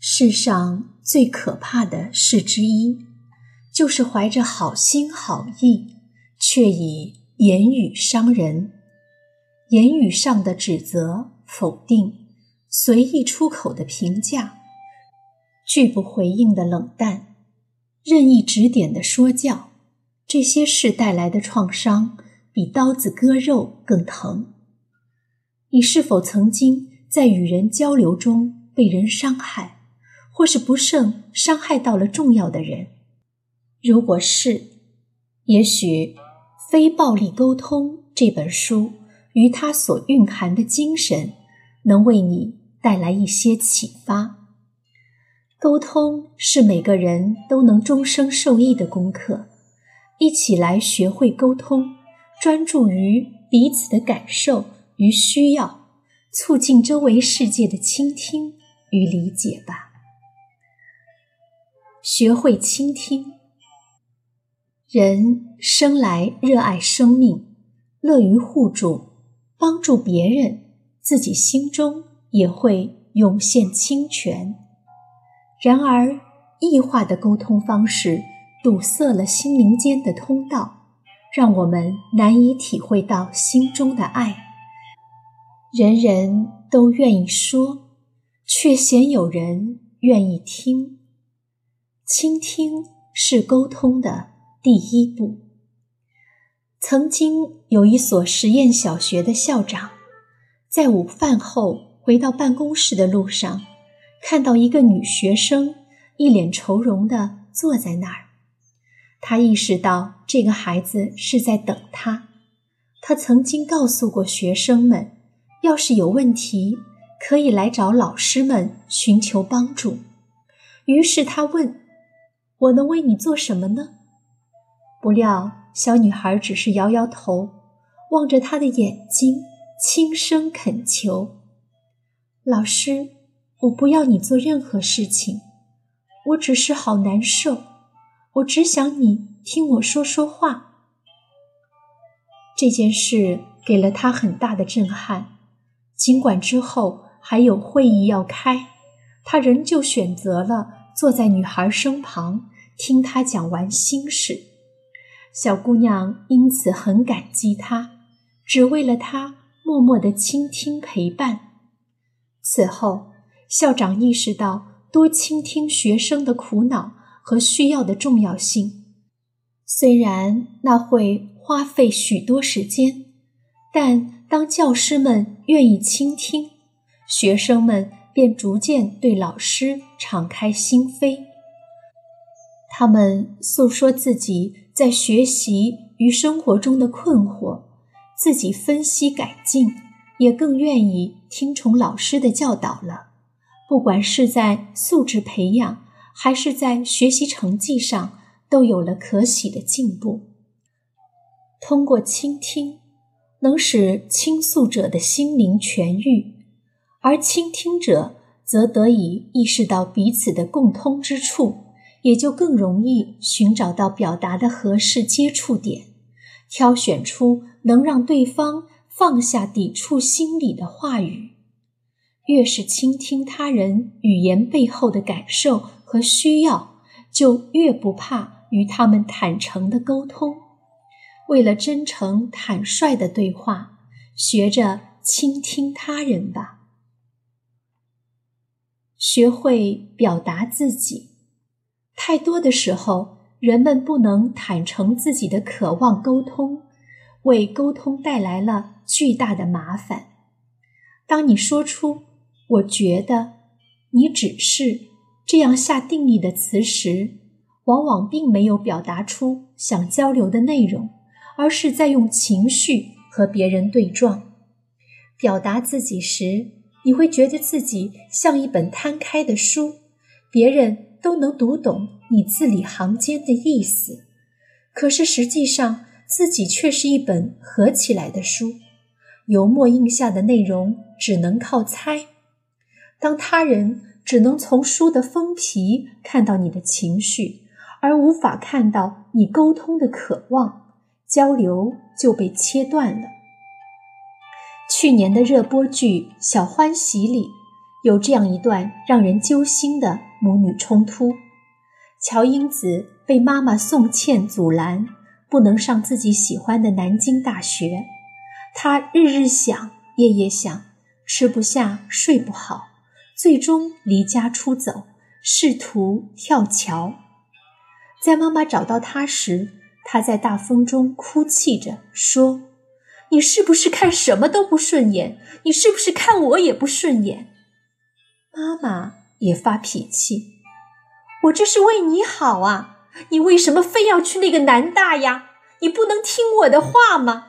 世上最可怕的事之一，就是怀着好心好意，却以言语伤人。言语上的指责、否定，随意出口的评价，拒不回应的冷淡，任意指点的说教，这些事带来的创伤，比刀子割肉更疼。你是否曾经在与人交流中被人伤害？或是不慎伤害到了重要的人，如果是，也许《非暴力沟通》这本书与它所蕴含的精神，能为你带来一些启发。沟通是每个人都能终生受益的功课，一起来学会沟通，专注于彼此的感受与需要，促进周围世界的倾听与理解吧。学会倾听。人生来热爱生命，乐于互助，帮助别人，自己心中也会涌现清泉。然而，异化的沟通方式堵塞了心灵间的通道，让我们难以体会到心中的爱。人人都愿意说，却鲜有人愿意听。倾听是沟通的第一步。曾经有一所实验小学的校长，在午饭后回到办公室的路上，看到一个女学生一脸愁容地坐在那儿。他意识到这个孩子是在等他。他曾经告诉过学生们，要是有问题，可以来找老师们寻求帮助。于是他问。我能为你做什么呢？不料，小女孩只是摇摇头，望着他的眼睛，轻声恳求：“老师，我不要你做任何事情，我只是好难受，我只想你听我说说话。”这件事给了他很大的震撼，尽管之后还有会议要开，他仍旧选择了。坐在女孩身旁，听她讲完心事，小姑娘因此很感激他，只为了他默默的倾听陪伴。此后，校长意识到多倾听学生的苦恼和需要的重要性。虽然那会花费许多时间，但当教师们愿意倾听，学生们。便逐渐对老师敞开心扉。他们诉说自己在学习与生活中的困惑，自己分析改进，也更愿意听从老师的教导了。不管是在素质培养，还是在学习成绩上，都有了可喜的进步。通过倾听，能使倾诉者的心灵痊愈。而倾听者则得以意识到彼此的共通之处，也就更容易寻找到表达的合适接触点，挑选出能让对方放下抵触心理的话语。越是倾听他人语言背后的感受和需要，就越不怕与他们坦诚的沟通。为了真诚坦率的对话，学着倾听他人吧。学会表达自己。太多的时候，人们不能坦诚自己的渴望，沟通为沟通带来了巨大的麻烦。当你说出“我觉得”“你只是”这样下定义的词时，往往并没有表达出想交流的内容，而是在用情绪和别人对撞。表达自己时。你会觉得自己像一本摊开的书，别人都能读懂你字里行间的意思，可是实际上自己却是一本合起来的书，油墨印下的内容只能靠猜当他人只能从书的封皮看到你的情绪，而无法看到你沟通的渴望，交流就被切断了。去年的热播剧《小欢喜》里有这样一段让人揪心的母女冲突：乔英子被妈妈宋茜阻拦，不能上自己喜欢的南京大学。他日日想，夜夜想，吃不下，睡不好。最终离家出走，试图跳桥。在妈妈找到他时，他在大风中哭泣着说：“你是不是看什么都不顺眼？你是不是看我也不顺眼？”妈妈也发脾气：“我这是为你好啊！你为什么非要去那个南大呀？你不能听我的话吗？”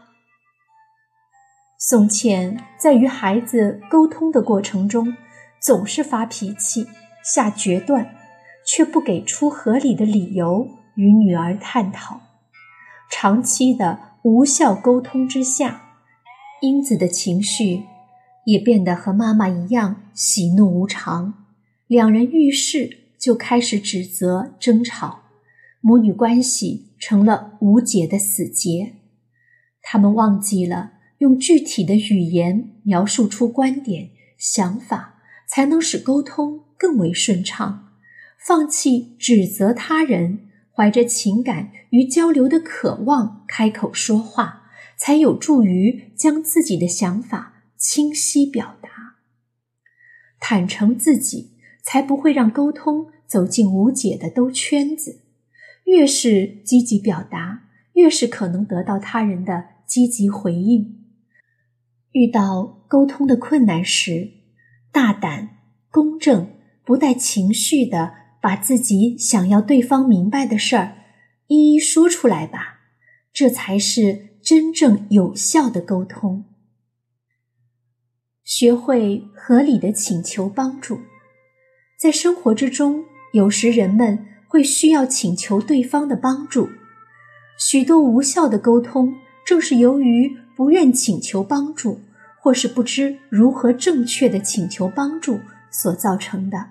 宋茜在与孩子沟通的过程中。总是发脾气、下决断，却不给出合理的理由与女儿探讨。长期的无效沟通之下，英子的情绪也变得和妈妈一样喜怒无常。两人遇事就开始指责、争吵，母女关系成了无解的死结。他们忘记了用具体的语言描述出观点、想法。才能使沟通更为顺畅，放弃指责他人，怀着情感与交流的渴望开口说话，才有助于将自己的想法清晰表达。坦诚自己，才不会让沟通走进无解的兜圈子。越是积极表达，越是可能得到他人的积极回应。遇到沟通的困难时，大胆、公正、不带情绪的把自己想要对方明白的事儿一一说出来吧，这才是真正有效的沟通。学会合理的请求帮助，在生活之中，有时人们会需要请求对方的帮助。许多无效的沟通，正是由于不愿请求帮助。或是不知如何正确的请求帮助所造成的，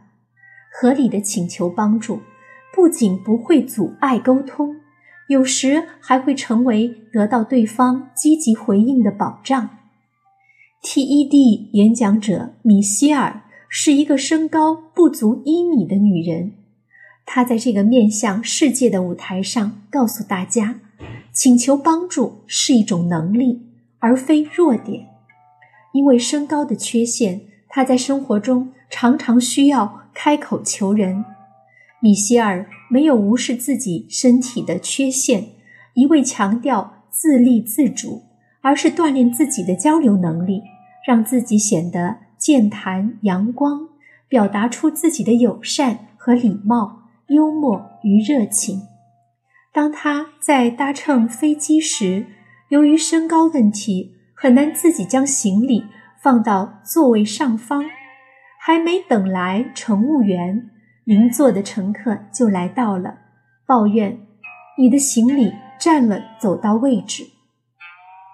合理的请求帮助，不仅不会阻碍沟通，有时还会成为得到对方积极回应的保障。TED 演讲者米歇尔是一个身高不足一米的女人，她在这个面向世界的舞台上告诉大家，请求帮助是一种能力，而非弱点。因为身高的缺陷，他在生活中常常需要开口求人。米歇尔没有无视自己身体的缺陷，一味强调自立自主，而是锻炼自己的交流能力，让自己显得健谈阳光，表达出自己的友善和礼貌、幽默与热情。当他在搭乘飞机时，由于身高问题。很难自己将行李放到座位上方，还没等来乘务员，邻座的乘客就来到了，抱怨：“你的行李占了走道位置。”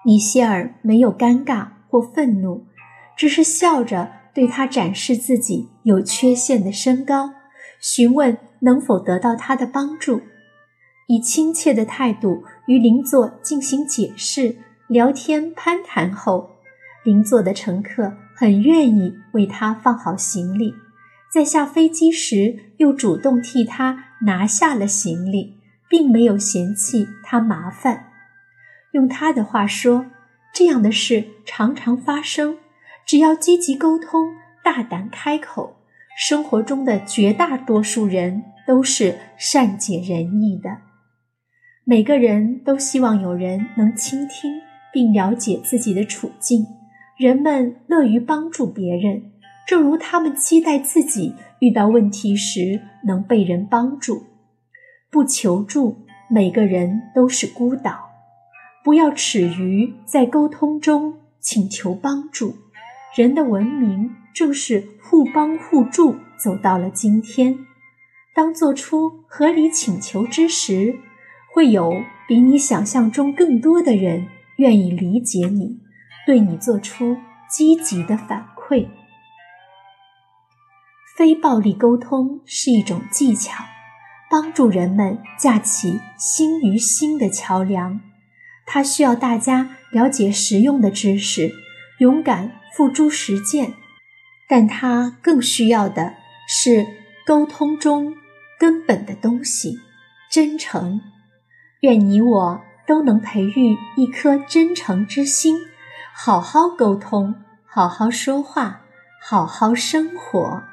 米歇尔没有尴尬或愤怒，只是笑着对他展示自己有缺陷的身高，询问能否得到他的帮助，以亲切的态度与邻座进行解释。聊天攀谈后，邻座的乘客很愿意为他放好行李，在下飞机时又主动替他拿下了行李，并没有嫌弃他麻烦。用他的话说，这样的事常常发生。只要积极沟通、大胆开口，生活中的绝大多数人都是善解人意的。每个人都希望有人能倾听。并了解自己的处境，人们乐于帮助别人，正如他们期待自己遇到问题时能被人帮助。不求助，每个人都是孤岛。不要耻于在沟通中请求帮助。人的文明正是互帮互助走到了今天。当做出合理请求之时，会有比你想象中更多的人。愿意理解你，对你做出积极的反馈。非暴力沟通是一种技巧，帮助人们架起心与心的桥梁。它需要大家了解实用的知识，勇敢付诸实践。但它更需要的是沟通中根本的东西——真诚。愿你我都能培育一颗真诚之心，好好沟通，好好说话，好好生活。